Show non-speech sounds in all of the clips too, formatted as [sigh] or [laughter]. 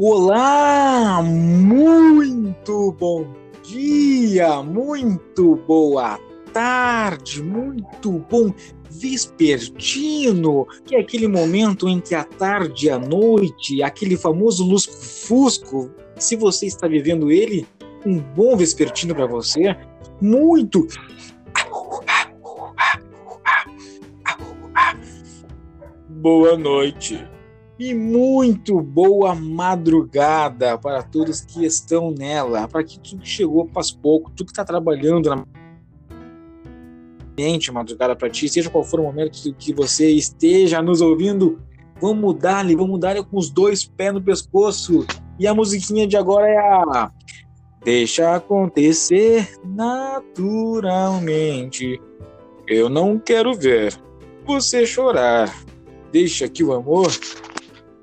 Olá, muito bom dia, muito boa tarde, muito bom vespertino, que é aquele momento entre a tarde e a noite, aquele famoso lusco-fusco. Se você está vivendo ele, um bom vespertino para você, muito boa noite e muito boa madrugada para todos que estão nela, para que tu que chegou faz pouco, tu que está trabalhando na madrugada para ti, seja qual for o momento que você esteja nos ouvindo, vamos dar-lhe, vamos dar-lhe com os dois pés no pescoço. E a musiquinha de agora é a Deixa acontecer naturalmente. Eu não quero ver você chorar. Deixa que o amor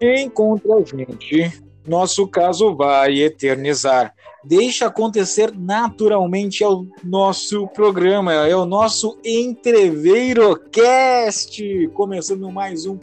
encontre a gente. Nosso caso vai eternizar. Deixa acontecer naturalmente é o nosso programa, é o nosso Entreveirocast. Começando mais um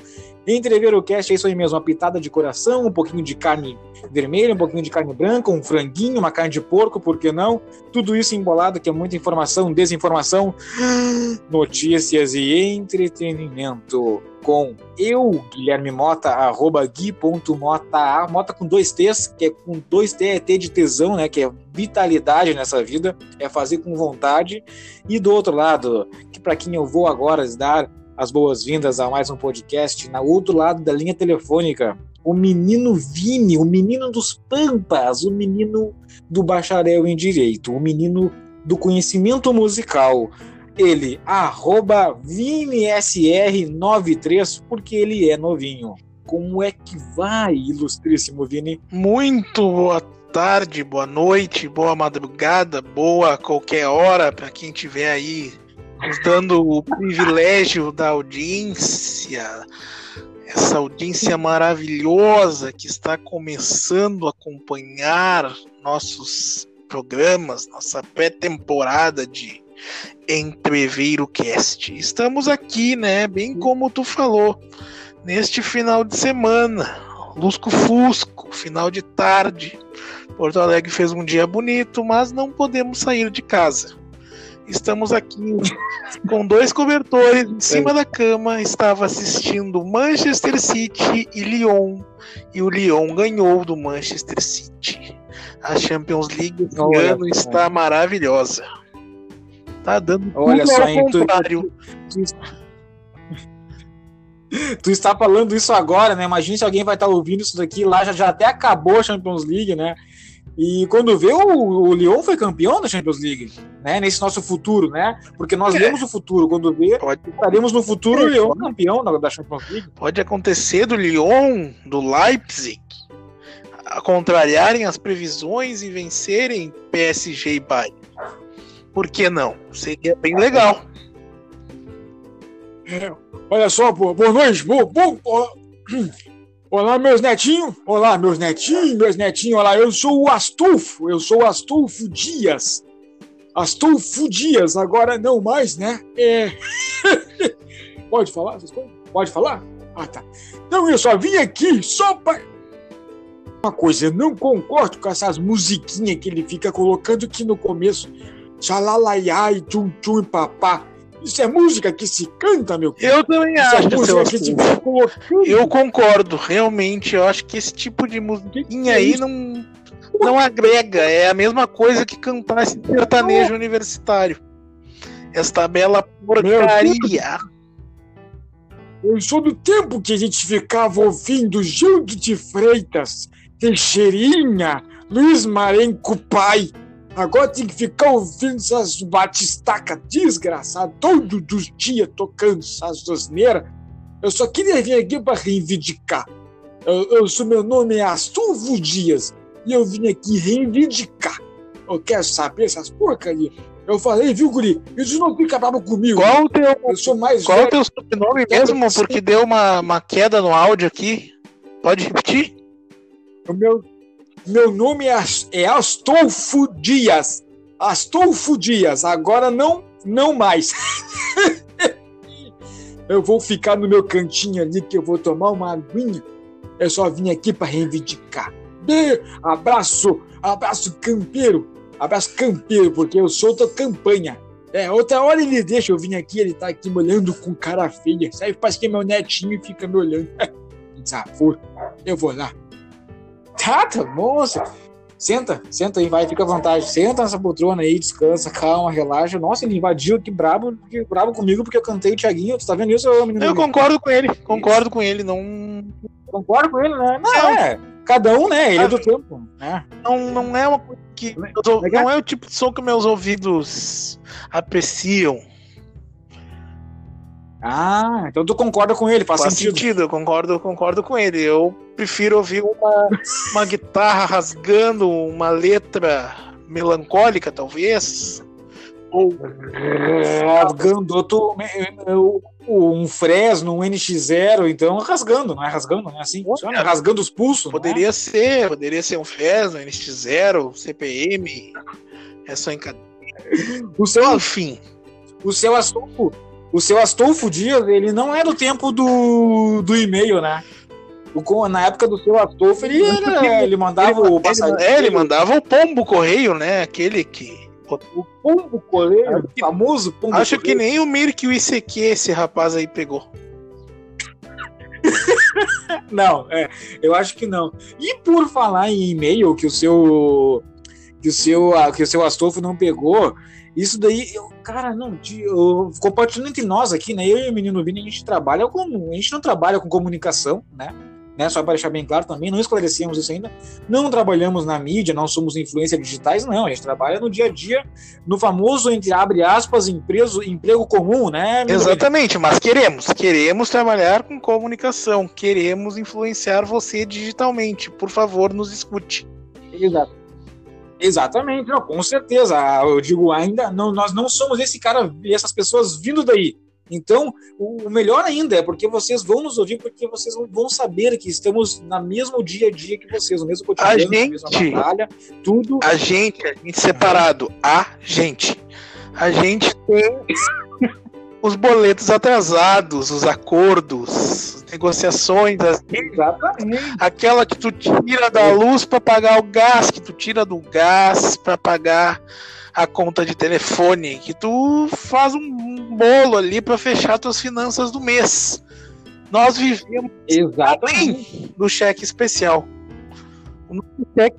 Entreveirocast, é isso aí mesmo, uma pitada de coração, um pouquinho de carne vermelha, um pouquinho de carne branca, um franguinho, uma carne de porco, por que não? Tudo isso embolado, que é muita informação, desinformação, [gasps] notícias e entretenimento. Com eu, Guilherme Mota, arroba gui.mota, Mota com dois T's, que é com dois T, é T de tesão, né? Que é vitalidade nessa vida, é fazer com vontade. E do outro lado, que para quem eu vou agora dar as boas-vindas a mais um podcast, na outro lado da linha telefônica, o menino Vini, o menino dos Pampas, o menino do bacharel em Direito, o menino do conhecimento musical. Ele, arroba ViniSR93, porque ele é novinho. Como é que vai, ilustríssimo Vini? Muito boa tarde, boa noite, boa madrugada, boa qualquer hora para quem tiver aí dando o privilégio da audiência essa audiência maravilhosa que está começando a acompanhar nossos programas, nossa pré-temporada de Entreveiro Cast. Estamos aqui, né, bem como tu falou, neste final de semana, Lusco Fusco, final de tarde. Porto Alegre fez um dia bonito, mas não podemos sair de casa. Estamos aqui com dois cobertores em cima da cama. Estava assistindo Manchester City e Lyon. E o Lyon ganhou do Manchester City. A Champions League esse Olha, ano está maravilhosa. Tá dando Olha só, ao contrário. Tu, tu, [laughs] tu, está falando isso agora, né? Imagina se alguém vai estar ouvindo isso daqui lá, já, já até acabou a Champions League, né? E quando vê, o, o Lyon foi campeão da Champions League, né? Nesse nosso futuro, né? Porque nós é. lemos o futuro. Quando vê, Pode... estaremos no futuro o Lyon campeão da, da Champions League. Pode acontecer do Lyon, do Leipzig, a contrariarem as previsões e vencerem PSG e Bayern. Por que não? Seria bem legal. É, olha só, boa noite. Boa, boa, Olá, meus netinhos. Olá, meus netinhos, meus netinhos. Olá, eu sou o Astulfo. Eu sou o Astulfo Dias. Astulfo Dias, agora não mais, né? É. [laughs] Pode falar essas coisas? Pode falar? Ah, tá. Então eu só vim aqui só para. Uma coisa, eu não concordo com essas musiquinhas que ele fica colocando aqui no começo. Xalalaiai, tchum tchum e papá. Isso é música que se canta, meu. Eu também Isso é acho. É música que se Eu concordo, realmente. Eu acho que esse tipo de musiquinha aí não, não agrega. É a mesma coisa que cantar esse sertanejo universitário. Esta bela porcaria. Eu sou do tempo que a gente ficava ouvindo Gildo de Freitas, Teixeirinha, Luiz Marenco Pai. Agora tem que ficar ouvindo essas batistacas desgraçadas todos os dias tocando essas asneiras. Eu só queria vir aqui para reivindicar. Eu, eu sou, meu nome é Astulfo Dias e eu vim aqui reivindicar. Eu quero saber essas porcarias. Eu falei, viu, Guri? Isso não fica bravo comigo. Qual o teu, eu sou mais qual o teu sobrenome mesmo? Porque deu uma, uma queda no áudio aqui. Pode repetir? O meu, meu nome é, é Astolfo Dias. Astolfo Dias. Agora não, não mais. [laughs] eu vou ficar no meu cantinho ali que eu vou tomar uma aguinha. Eu só vim aqui para reivindicar. Bê, abraço, abraço campeiro, abraço campeiro, porque eu sou da campanha. É, outra hora ele deixa eu vir aqui, ele tá aqui me olhando com cara feia. Sabe, parece que é meu netinho e fica me olhando. [laughs] Desaforo. Eu vou lá. Tá, tá bom, Senta, senta aí, vai, fica à vontade. Senta nessa poltrona aí, descansa, calma, relaxa. Nossa, ele invadiu aqui brabo, brabo comigo porque eu cantei o Thiaguinho. Tu tá vendo isso, menino? Eu concordo com ele, concordo com ele, não. Concordo com ele, né? Não, é. Cada um, né? Ele é do tempo. Né? Não, não é uma coisa que. Tô, não é o tipo de som que meus ouvidos apreciam. Ah, então tu concorda com ele, faz, faz sentido. sentido. eu concordo, concordo com ele. Eu prefiro ouvir uma, uma guitarra rasgando, uma letra melancólica, talvez. Ou rasgando outro, um Fresno, um NX0, então rasgando, não é rasgando, não é assim? Funciona? Rasgando os pulsos. Poderia é? ser, poderia ser um Fresno, NX0, CPM. É só em O seu, Enfim. O seu assunto o seu Astolfo Dias, ele não é do tempo do, do e-mail, né? O, na época do seu Astolfo, ele, era, ele mandava ele, o passageiro. É, ele mandava o pombo correio, né? Aquele que. O pombo correio, o famoso pombo Acho correio. que nem o Mirk e o ICQ esse rapaz aí pegou. [laughs] não, é, eu acho que não. E por falar em e-mail que o seu que o seu que o seu Astolfo não pegou, isso daí, eu, cara, não, eu, compartilhando entre nós aqui, né? Eu e o menino Vini, a gente trabalha com. A gente não trabalha com comunicação, né? né? Só para deixar bem claro também, não esclarecemos isso ainda. Não trabalhamos na mídia, não somos influências digitais, não. A gente trabalha no dia a dia, no famoso, entre abre aspas, empreso, emprego comum, né? Exatamente, mas queremos, queremos trabalhar com comunicação, queremos influenciar você digitalmente. Por favor, nos escute. Exato. Exatamente, não, com certeza. Ah, eu digo, ainda não, nós não somos esse cara, essas pessoas vindo daí. Então, o melhor ainda é porque vocês vão nos ouvir, porque vocês vão saber que estamos na mesmo dia a dia que vocês, no mesmo cotidiano, a gente, na mesma batalha, tudo. A gente, a gente separado, a gente. A gente tem [laughs] os boletos atrasados, os acordos, negociações, as... Exatamente. aquela que tu tira da luz para pagar o gás, que tu tira do gás para pagar a conta de telefone, que tu faz um bolo ali para fechar tuas finanças do mês. Nós vivemos Exatamente. do cheque especial. O cheque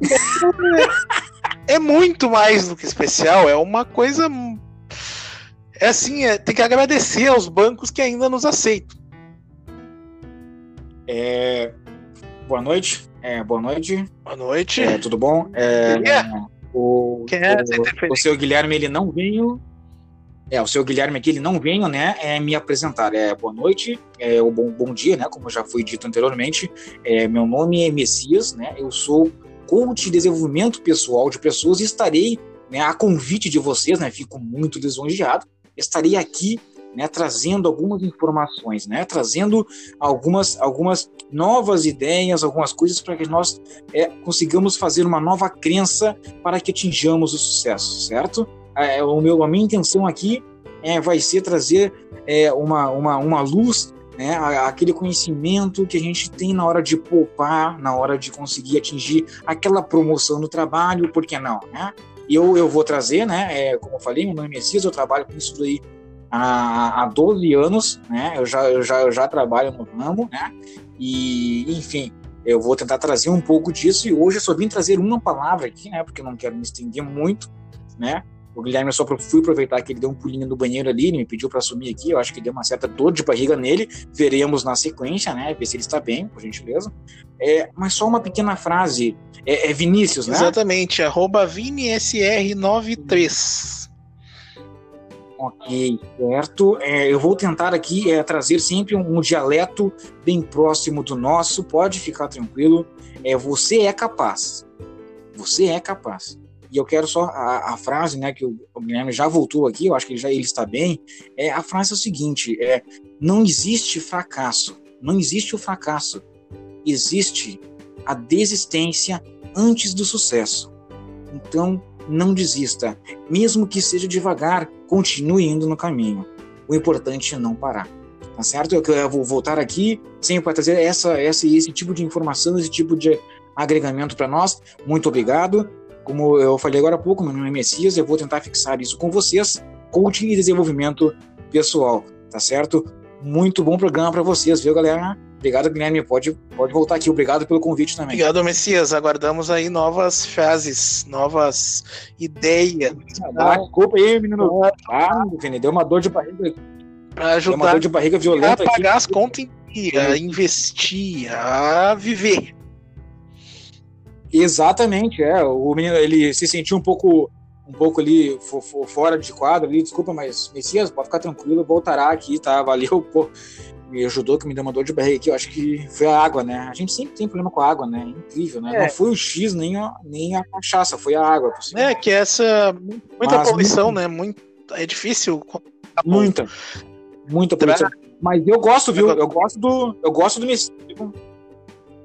é muito mais do que especial, é uma coisa é assim, é, tem que agradecer aos bancos que ainda nos aceitam. É, boa noite. É, boa noite. Boa noite. É, tudo bom? É, é? O, o, o, seu Guilherme ele não veio. É, o seu Guilherme aqui ele não veio, né? É me apresentar. É boa noite, é o bom, bom dia, né? Como já foi dito anteriormente. É, meu nome é Messias, né? Eu sou coach de desenvolvimento pessoal de pessoas e estarei né, a convite de vocês, né? Fico muito lisonjeado estaria aqui né, trazendo algumas informações, né, trazendo algumas, algumas novas ideias, algumas coisas para que nós é, consigamos fazer uma nova crença para que atinjamos o sucesso, certo? É, o meu, a minha intenção aqui é, vai ser trazer é, uma, uma, uma luz né, aquele conhecimento que a gente tem na hora de poupar, na hora de conseguir atingir aquela promoção no trabalho, por que não, né? eu, eu vou trazer, né? É, como eu falei, meu nome é Messias, eu trabalho com isso aí há, há 12 anos, né? Eu já, eu, já, eu já trabalho no ramo, né? E, enfim, eu vou tentar trazer um pouco disso e hoje eu só vim trazer uma palavra aqui, né? Porque eu não quero me estender muito, né? O Guilherme eu só fui aproveitar que ele deu um pulinho no banheiro ali, ele me pediu para assumir aqui, eu acho que deu uma certa dor de barriga nele. Veremos na sequência, né? Ver se ele está bem, por gentileza. É, mas só uma pequena frase. É, é Vinícius, né? Exatamente, arroba ViniSR93. Ok, certo. É, eu vou tentar aqui é, trazer sempre um, um, dialeto bem próximo do nosso, pode ficar tranquilo. É, você é capaz. Você é capaz. E eu quero só a, a frase, né, que o, o, Guilherme já voltou aqui, eu acho que ele já ele está bem. É, a frase é o seguinte: é, não existe fracasso. Não existe o fracasso. Existe a desistência antes do sucesso. Então, não desista. Mesmo que seja devagar, continue indo no caminho. O importante é não parar. Tá certo? Eu, vou voltar aqui sempre para trazer essa, essa, esse tipo de informação, esse tipo de, agregamento para nós. Muito obrigado. Como eu falei agora há pouco, meu nome é Messias, eu vou tentar fixar isso com vocês. Coaching e desenvolvimento pessoal, tá certo? Muito bom programa para vocês, viu, galera? Obrigado, Guilherme. Pode, pode voltar aqui. Obrigado pelo convite também. Obrigado, Messias. Aguardamos aí novas frases, novas ideias. Ah, desculpa aí, menino. Ah, deu uma dor de barriga. Pra ajudar deu uma dor de barriga violenta a pagar aqui. as contas, a investir, a viver. Exatamente, é. O menino ele se sentiu um pouco um pouco ali fora de quadro ali, desculpa, mas Messias, pode ficar tranquilo, voltará aqui, tá? Valeu, pô. Me ajudou, que me deu uma dor de barriga aqui. Eu acho que foi a água, né? A gente sempre tem problema com a água, né? Incrível, né? É. Não foi o X nem a, nem a cachaça, foi a água. É, que essa. Muita mas, poluição, muito, né? Muito, é difícil. Muita. Muita poluição. Mas eu gosto, viu? Eu gosto do. Eu gosto do Messias.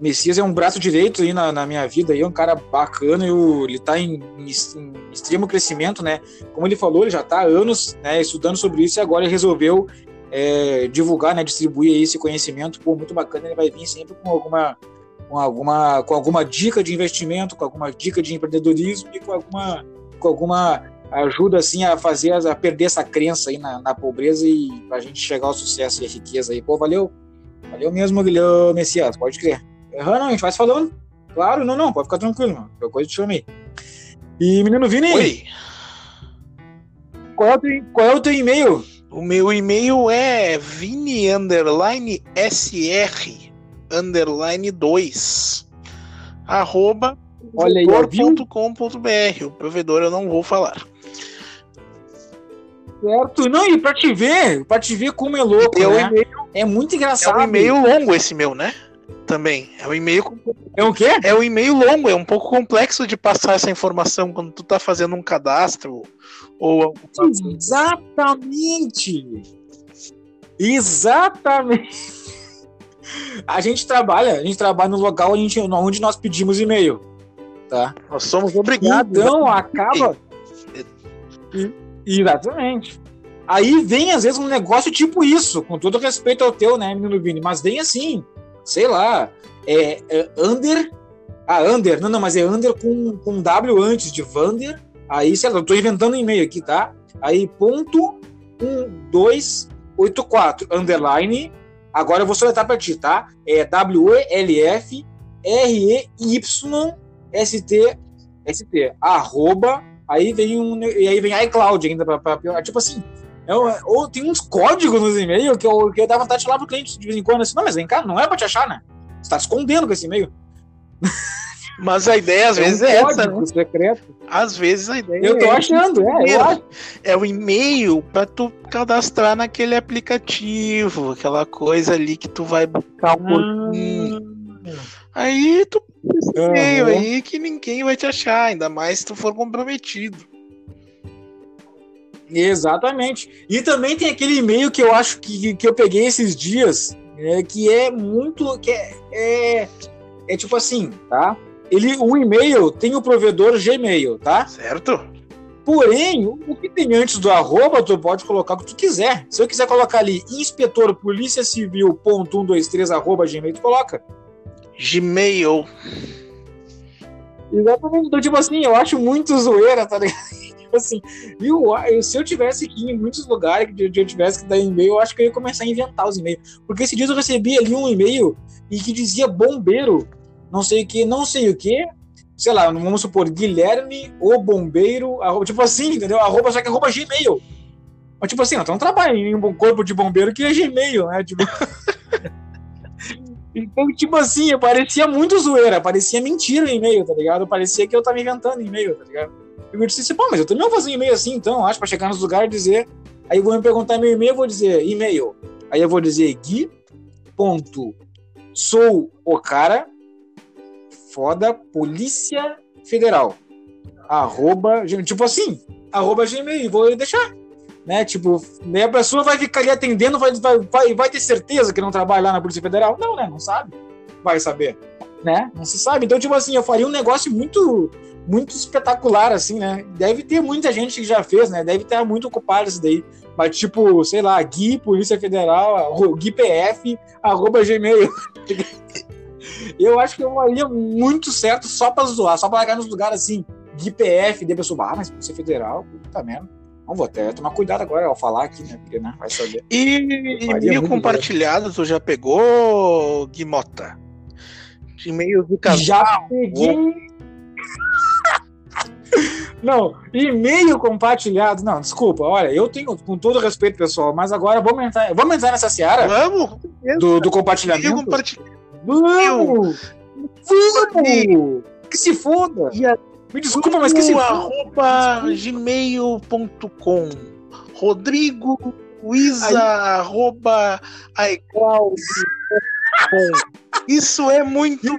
Messias é um braço direito aí na, na minha vida, aí, é um cara bacana, eu, ele está em, em, em, extremo crescimento, né? Como ele falou, ele já está há anos né, estudando sobre isso e agora ele resolveu é, divulgar, né, distribuir esse conhecimento. Pô, muito bacana, ele vai vir sempre com alguma, com alguma, com alguma dica de investimento, com alguma dica de empreendedorismo e com alguma, com alguma ajuda assim a fazer, a perder essa crença aí na, na pobreza e para a gente chegar ao sucesso e à riqueza aí. Pô, valeu, valeu mesmo, Guilherme Messias, pode crer. Aham, não, a gente vai falando. Claro, não, não, pode ficar tranquilo, mano. Qualquer coisa te chamei. E, menino Vini. Oi. Qual é o teu, qual é o teu e-mail? O meu e-mail é vini underline sr underline 2 arroba provedor.com.br. O provedor eu não vou falar. Certo. Não, e pra te ver, pra te ver como é louco, né? É muito engraçado. É um e-mail longo esse meu, né? também. É um e-mail. É o quê? É um e-mail longo, é um pouco complexo de passar essa informação quando tu tá fazendo um cadastro ou. Exatamente! Exatamente! A gente trabalha, a gente trabalha no local onde, onde nós pedimos e-mail. Tá? Nós somos obrigados. Então acaba. Exatamente. Aí vem, às vezes, um negócio tipo isso, com todo respeito ao teu, né, menino Vini? Mas vem assim sei lá, é, é under. Ah, under, não, não, mas é under com, com W antes de Vander. Aí, sei lá, eu tô inventando um e-mail aqui, tá? Aí, ponto 1284, underline. Agora eu vou soletrar pra ti, tá? É W-E-L-F R-E-Y-S-T S-T, arroba. Aí vem um. E aí vem iCloud ainda pra, pra, pra tipo assim, é ou tem uns códigos nos e-mails que eu, que eu dava vontade de falar pro cliente de vez em quando assim, não, mas vem cá, não é pra te achar, né? Você tá escondendo com esse e-mail. Mas a ideia às é vezes um é essa, né? secreto. Às vezes a ideia Eu tô é achando, é. Eu acho. É o e-mail pra tu cadastrar naquele aplicativo, aquela coisa ali que tu vai buscar um ah. pouquinho. Aí tu e-mail aí que ninguém vai te achar, ainda mais se tu for comprometido. Exatamente. E também tem aquele e-mail que eu acho que, que eu peguei esses dias, é, que é muito. que é, é, é tipo assim, tá? Ele, o e-mail tem o provedor Gmail, tá? Certo. Porém, o que tem antes do arroba, tu pode colocar o que tu quiser. Se eu quiser colocar ali inspetor polícia civil ponto 123 arroba gmail, tu coloca. Gmail. Exatamente. Então, tipo assim, eu acho muito zoeira, tá ligado? [laughs] tipo assim, viu? Se eu tivesse aqui em muitos lugares que eu tivesse que dar e-mail, eu acho que eu ia começar a inventar os e-mails. Porque esse dia eu recebi ali um e-mail e que dizia bombeiro, não sei o que, não sei o que, sei lá, vamos supor, Guilherme ou bombeiro, arroba, tipo assim, entendeu? Arroba, só que arroba Gmail. Mas tipo assim, não, então trabalha em um corpo de bombeiro que é Gmail, né? Tipo... [laughs] Então, tipo assim, parecia muito zoeira, parecia mentira o e-mail, tá ligado? Parecia que eu tava inventando e-mail, tá ligado? Eu disse assim, pô, mas eu também vou fazer um e-mail assim, então, acho, para chegar nos lugares e dizer. Aí vou me perguntar meu e-mail, eu vou dizer e-mail. Aí eu vou dizer gui. Ponto, sou o cara, foda, Polícia Federal. Arroba, tipo assim, arroba gmail, vou deixar. Né? Tipo, né, a pessoa vai ficar ali atendendo, vai, vai, vai, ter certeza que não trabalha lá na Polícia Federal? Não, né? Não sabe. Vai saber. Né? Não se sabe. Então, tipo assim, eu faria um negócio muito muito espetacular, assim, né? Deve ter muita gente que já fez, né? Deve estar muito ocupado isso daí. Mas, tipo, sei lá, Gui, Polícia Federal, Gui PF, arroba Gmail. [laughs] eu acho que eu faria muito certo só pra zoar, só pra largar nos lugares assim, de PF, de pessoa, ah, mas Polícia Federal, puta merda. Não vou até tomar cuidado agora ao falar aqui, né? Porque, né, vai saber. E e-mail compartilhado, tu já pegou, Guimota? E-mail do casal? Já peguei. [laughs] Não, e-mail compartilhado. Não, desculpa, olha, eu tenho, com todo respeito, pessoal, mas agora vamos entrar, vamos entrar nessa seara Vamos! do, do compartilhamento. E-mail compartilhado. Vamos! Vamos! Que se foda! A- Me desculpa, mas que se foda! arroba gmail.com Rodrigo Luiza arroba Isso é muito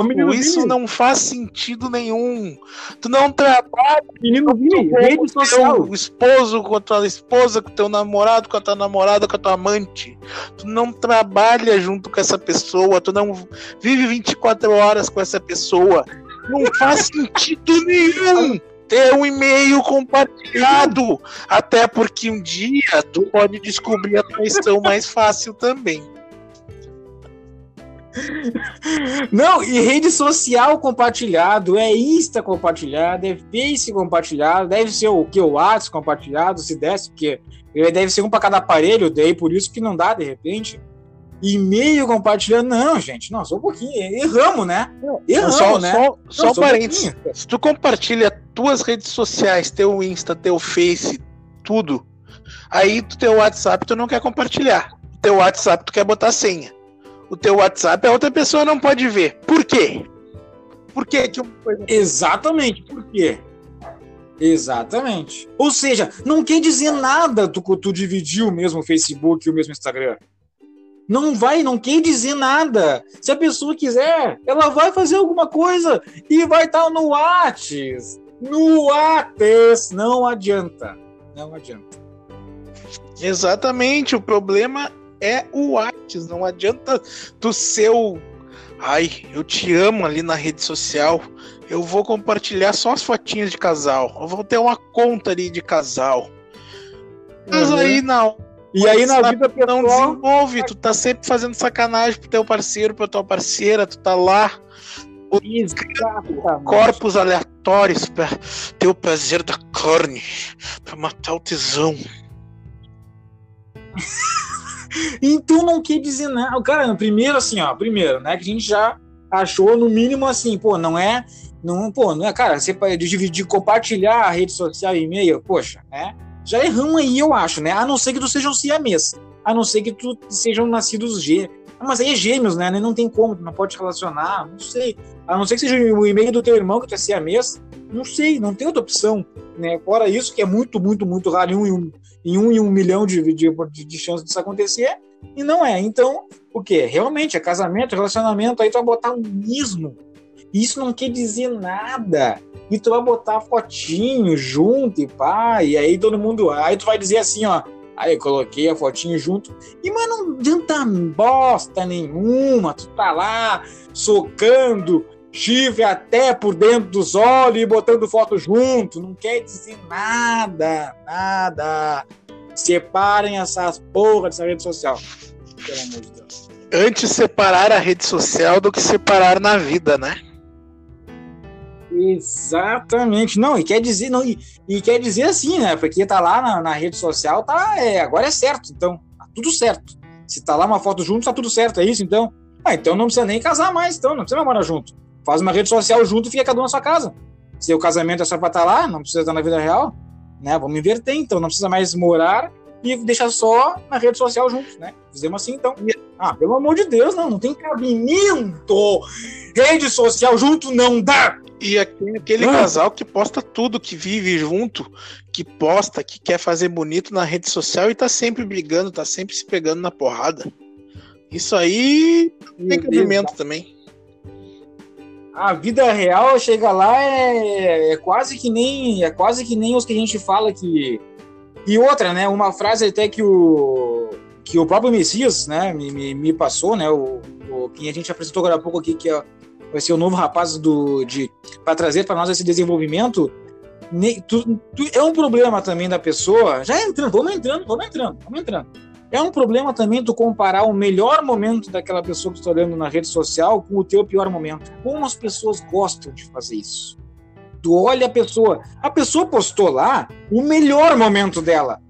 Menino isso Vini, não faz sentido nenhum. Tu não trabalha menino Vini, rede com social. teu esposo, com a tua esposa, com teu namorado, com a tua namorada, com a tua amante. Tu não trabalha junto com essa pessoa, tu não vive 24 horas com essa pessoa. Não faz sentido [laughs] nenhum ter um e-mail compartilhado. Até porque um dia tu pode descobrir a traição mais fácil também. Não, e rede social compartilhado, é Insta compartilhado, é Face compartilhado, deve ser o que? O WhatsApp compartilhado, se desse, porque deve ser um para cada aparelho, daí por isso que não dá de repente. E-mail compartilhado, não, gente, não, só um pouquinho, erramos, né? Erramos, só, né? só, Não, só um só um parênteses. pouquinho. Se tu compartilha tuas redes sociais, teu Insta, teu Face, tudo, aí tu teu WhatsApp tu não quer compartilhar. Teu WhatsApp tu quer botar senha. O teu WhatsApp a outra pessoa não pode ver. Por quê? Por quê que uma coisa Exatamente, por quê? Exatamente. Ou seja, não quer dizer nada tu, tu dividir o mesmo Facebook e o mesmo Instagram. Não vai, não quer dizer nada. Se a pessoa quiser, ela vai fazer alguma coisa e vai estar no Whats. No Whats. Não adianta. Não adianta. Exatamente, o problema é o Whats. Não adianta tu ser o. Ai, eu te amo ali na rede social. Eu vou compartilhar só as fotinhas de casal. Eu vou ter uma conta ali de casal. Mas Uhum. aí não. E aí na vida não pessoal, desenvolve. Tu tá sempre fazendo sacanagem pro teu parceiro, pra tua parceira. Tu tá lá, Exatamente. corpos aleatórios pra ter o prazer da carne, pra matar o tesão. [laughs] Então não quer dizer nada. Cara, primeiro assim, ó, primeiro, né, que a gente já achou no mínimo assim, pô, não é, não, pô, não é, cara, você dividir, compartilhar a rede social e-mail, poxa, né? Já erramos aí, eu acho, né? A não ser que tu seja um a não ser que tu sejam nascidos G. Ah, Mas aí é gêmeos, né? Não tem como, tu não pode relacionar, não sei. A não ser que seja o e-mail do teu irmão que tu é siamês, não sei, não tem outra opção, né? Fora isso, que é muito, muito, muito raro um, em um, em um, milhão de, de, de, chances disso acontecer, e não é. Então, o que? Realmente, é casamento, relacionamento, aí tu vai botar um ismo. Isso não quer dizer nada. E tu vai botar fotinho junto e pá, e aí todo mundo. Aí tu vai dizer assim, ó. Aí coloquei a fotinho junto. E, mas não adianta bosta nenhuma. Tu tá lá socando chifre até por dentro dos olhos e botando foto junto. Não quer dizer nada, nada. Separem essas porra dessa rede social. Pelo amor de Deus. Antes separar a rede social do que separar na vida, né? Exatamente. Não, e quer dizer, não, e, e quer dizer assim, né? Porque tá lá na, na rede social, tá, é, agora é certo, então, tá tudo certo. Se tá lá uma foto junto, tá tudo certo, é isso, então? Ah, então não precisa nem casar mais, então, não precisa mais morar junto. Faz uma rede social junto e fica cada um na sua casa. Se o casamento é só pra estar lá, não precisa estar na vida real, né? Vamos inverter, então, não precisa mais morar e deixar só na rede social juntos, né? Fizemos assim, então. Ah, pelo amor de Deus, não, não tem cabimento! Rede social junto não dá! E aquele, Ah. casal que posta tudo, que vive junto, que posta, que quer fazer bonito na rede social e tá sempre brigando, tá sempre se pegando na porrada. Isso aí tem cabimento também. A vida real chega lá é, é quase que nem é quase que nem os que a gente fala que e outra, né? Uma frase até que o que o próprio Messias, né, me, me, me passou, né? O, o que a gente apresentou agora há pouco aqui que é, vai ser o novo rapaz do de para trazer para nós esse desenvolvimento. Ne- tu- tu- é um problema também da pessoa. Já entrando, vamos entrando, vamos entrando, vamos entrando. É um problema também tu comparar o melhor momento daquela pessoa que está olhando na rede social com o teu pior momento. Como as pessoas gostam de fazer isso. Tu olha a pessoa, a pessoa postou lá o melhor momento dela.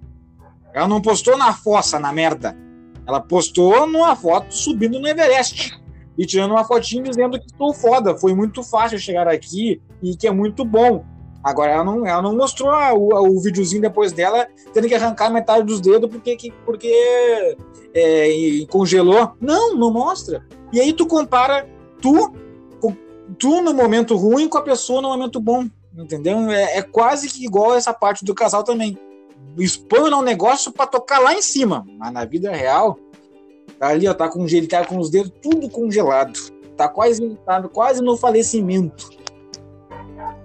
Ela não postou na fossa, na merda. Ela postou numa foto subindo no Everest e tirando uma fotinha dizendo que estou foda, foi muito fácil chegar aqui e que é muito bom. Agora ela não, ela não mostrou o, o videozinho depois dela tendo que arrancar metade dos dedos porque, porque é, congelou. Não, não mostra. E aí tu compara tu, tu no momento ruim com a pessoa no momento bom. Entendeu? É, é quase que igual essa parte do casal também. Expõe um negócio para tocar lá em cima. Mas na vida real, tá ali, ó, tá com, tá com os dedos tudo congelado. Tá quase, tá quase no falecimento.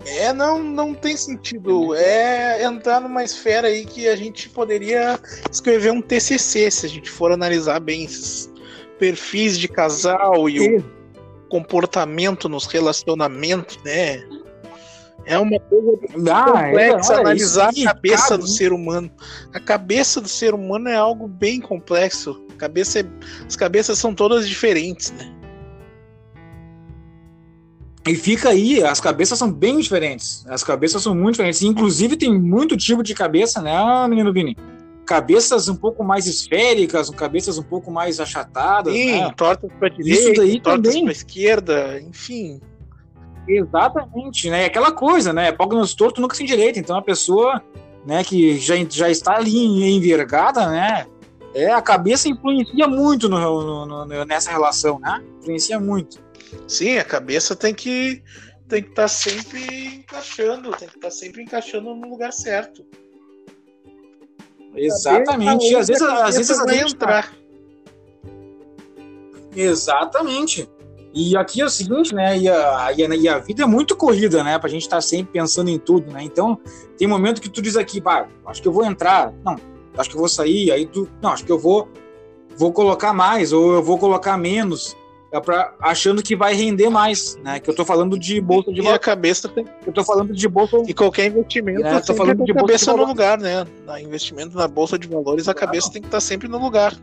É, não, não tem sentido. É entrar numa esfera aí que a gente poderia escrever um TCC se a gente for analisar bem esses perfis de casal e o comportamento nos relacionamentos, né? É uma coisa ah, complexa é, analisar isso, a cabeça cabe. do ser humano. A cabeça do ser humano é algo bem complexo. Cabeça é, as cabeças são todas diferentes, né? E fica aí, as cabeças são bem diferentes. As cabeças são muito diferentes. Inclusive, tem muito tipo de cabeça, né, menino Vini? Cabeças um pouco mais esféricas, cabeças um pouco mais achatadas. Sim, né? tortas para direita, Isso daí tortas para esquerda, enfim. Exatamente, né? Aquela coisa, né? Pógnos torto nunca se endireita. Então a pessoa, né, que já, já está ali envergada, né? É, a cabeça influencia muito no, no, no, nessa relação, né? Influencia muito. Sim, a cabeça tem que tem que estar tá sempre encaixando, tem que estar tá sempre encaixando no lugar certo. Exatamente. E às vezes, às vezes tá entrar. Exatamente. E aqui é o seguinte, né? E a, e a, vida é muito corrida, né? Pra gente estar tá sempre pensando em tudo, né? Então, tem momento que tu diz aqui, pá, acho que eu vou entrar. Não, acho que eu vou sair. Aí tu, não, acho que eu vou, vou colocar mais, ou eu vou colocar menos. É pra, achando que vai render mais, né? Que eu tô falando de bolsa de valores. E a cabeça tem... Eu tô falando de bolsa. E qualquer investimento, é, tô falando de cabeça no lugar, né? Na investimento na bolsa de valores, a cabeça tem que estar tá sempre no lugar.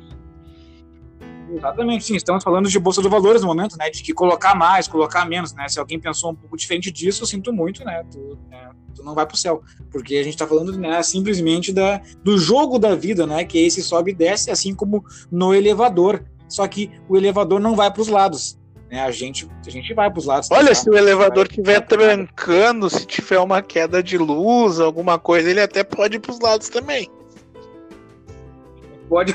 Exatamente, sim. Estamos falando de bolsa de valores no momento, né? De que colocar mais, colocar menos, né? Se alguém pensou um pouco diferente disso, eu sinto muito, né? Tu, né? tu não vai pro céu. Porque a gente tá falando né, simplesmente da, do jogo da vida, né? Que é esse sobe e desce, assim como no elevador só que o elevador não vai para os lados. Né? A, gente, a gente vai para os lados. Olha, se o elevador estiver trancando, se tiver uma queda de luz, alguma coisa, ele até pode ir para os lados também. Pode.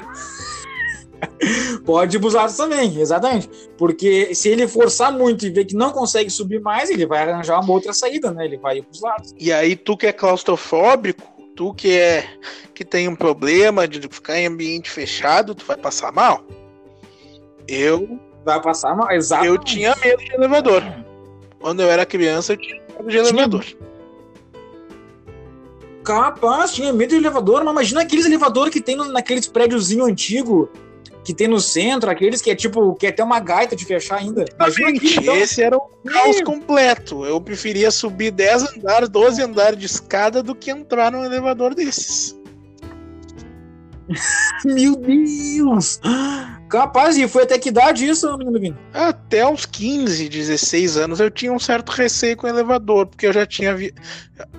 [laughs] pode ir para os lados também, exatamente. Porque se ele forçar muito e ver que não consegue subir mais, ele vai arranjar uma outra saída, né? Ele vai ir para os lados. E aí, tu que é claustrofóbico, tu que é que tem um problema de ficar em ambiente fechado, tu vai passar mal. Eu. Vai passar mal? Exato. Eu tinha medo de elevador. Quando eu era criança, eu tinha medo de elevador. Capaz, tinha medo de elevador, mas imagina aqueles elevadores que tem naqueles prédiozinho antigo que tem no centro, aqueles que é tipo, que é até uma gaita de fechar ainda. Imagina aquilo, então. Esse era um caos completo. Eu preferia subir 10 andares, 12 andares de escada do que entrar num elevador desses. [laughs] Meu Deus! Capaz, e foi até que idade isso, menino? Até uns 15, 16 anos eu tinha um certo receio com o elevador, porque eu já tinha vi...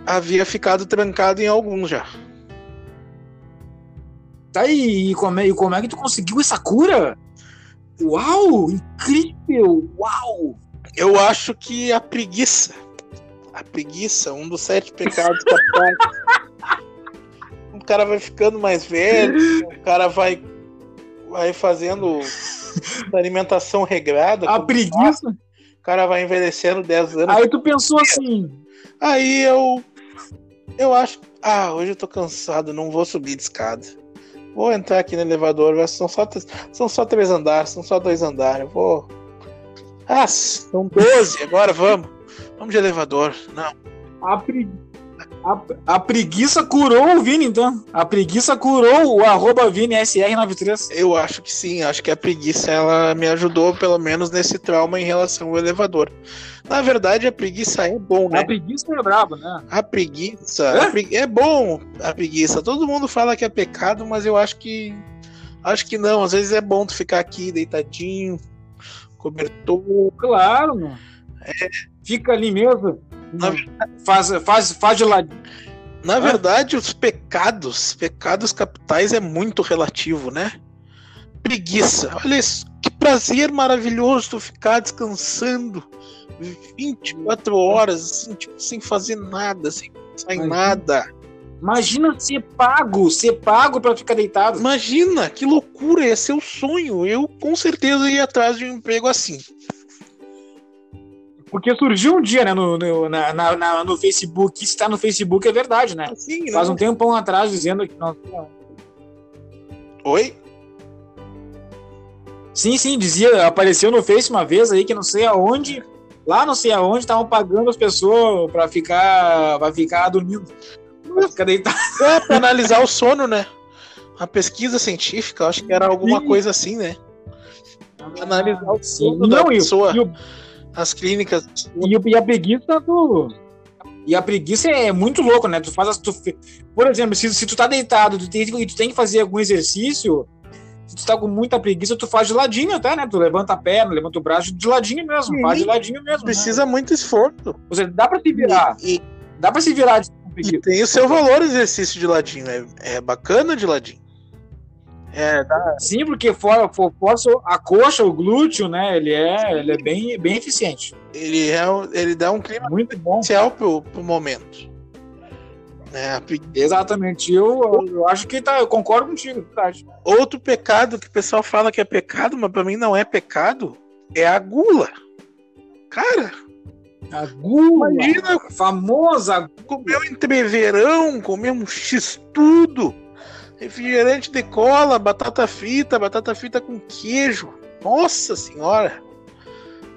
havia ficado trancado em alguns já. Tá, e como, é, e como é que tu conseguiu essa cura? Uau! Incrível! Uau! Eu acho que a preguiça. A preguiça, um dos sete pecados capitais. [laughs] o cara vai ficando mais velho, o cara vai vai fazendo [laughs] alimentação regrada. A preguiça. O cara vai envelhecendo 10 anos. Aí tu pensou assim. Aí eu. Eu acho. Ah, hoje eu tô cansado, não vou subir de escada. Vou entrar aqui no elevador, são só, são só três andares, são só dois andares. Vou. Ah, são 12, agora vamos. Vamos de elevador. Não. A preguiça a, a, preguiça curou o Vini, então. A preguiça curou o arroba ViniSR93. Eu acho que sim, acho que a preguiça ela me ajudou, pelo menos, nesse trauma em relação ao elevador. Na verdade, a preguiça é bom, né? A preguiça é braba, né? A preguiça. É? A é bom a preguiça. Todo mundo fala que é pecado, mas eu acho que Acho que não, às vezes é bom tu ficar aqui deitadinho, cobertor. Claro, mano. É. Fica ali mesmo. Na... Faz, faz, faz de lado. Na verdade, os pecados, pecados capitais é muito relativo, né? Preguiça. Olha isso, que prazer maravilhoso tu ficar descansando 24 horas, assim, tipo, sem fazer nada, sem pensar em nada. Imagina ser pago, ser pago para ficar deitado. Imagina, que loucura, ia ser o sonho. Eu com certeza ia atrás de um emprego assim. Porque surgiu um dia, né, no, no, na, na, no Facebook, está no Facebook é verdade, né? Sim, Faz um tempão atrás dizendo que não. Oi? Sim, sim, dizia, apareceu no Face uma vez aí que não sei aonde, lá não sei aonde, estavam pagando as pessoas para ficar, pra ficar dormindo. Pra ficar deitado. [laughs] É, pra analisar o sono, né? Uma pesquisa científica, acho que era alguma sim. coisa assim, né? Analisar o sono não, da pessoa. E o, as clínicas. E, e a preguiça do. E a preguiça é muito louco, né? Tu faz tu, por exemplo, se, se tu tá deitado tu tem, e tu tem que fazer algum exercício, se tu tá com muita preguiça, tu faz de ladinho até, né? Tu levanta a perna, levanta o braço de ladinho mesmo, Sim. faz de ladinho mesmo. Né? Precisa né? muito esforço. Ou seja, dá pra se virar. E, e... Dá pra se virar de e tem o seu valor exercício de ladinho, é, é bacana de ladinho. É, dá... Sim, porque fora, for, força a coxa, o glúteo, né? Ele é, ele é bem, bem eficiente. Ele, é, ele dá um clima muito bom especial pro, pro momento. É, Exatamente. Eu, eu acho que tá, eu concordo contigo, verdade. Outro pecado que o pessoal fala que é pecado, mas para mim não é pecado, é a gula. Cara, a gula, imagina, famosa, comer um entreverão, comer um x-tudo refrigerante de cola, batata frita, batata frita com queijo. Nossa senhora!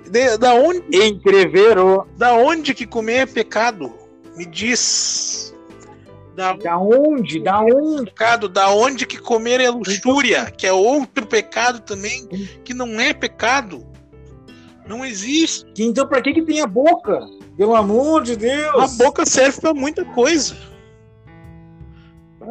De, da onde? Entreverou. Da onde que comer é pecado? Me diz. Da, da onde? Da onde? Pecado, da onde que comer é luxúria, que é outro pecado também, que não é pecado. Não existe. Então, para que que tem a boca? Pelo amor de Deus. A boca serve para muita coisa.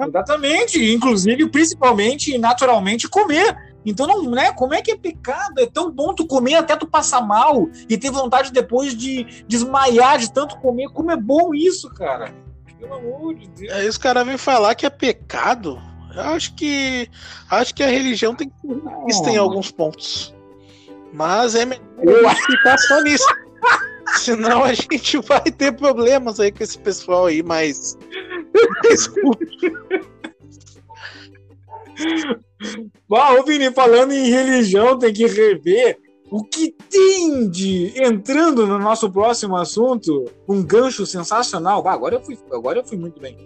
Exatamente, inclusive, principalmente e naturalmente comer. Então, não, né? Como é que é pecado? É tão bom tu comer até tu passar mal e ter vontade depois de desmaiar de tanto comer. Como é bom isso, cara? Pelo amor de Deus. Aí os caras vêm falar que é pecado. Eu acho que acho que a religião tem que ser em alguns pontos. Mas é melhor ficar só nisso. Senão a gente vai ter problemas aí com esse pessoal aí, mas Uau, Vini, falando em religião, tem que rever o que tem de entrando no nosso próximo assunto, um gancho sensacional. Ah, agora eu fui, agora eu fui muito bem.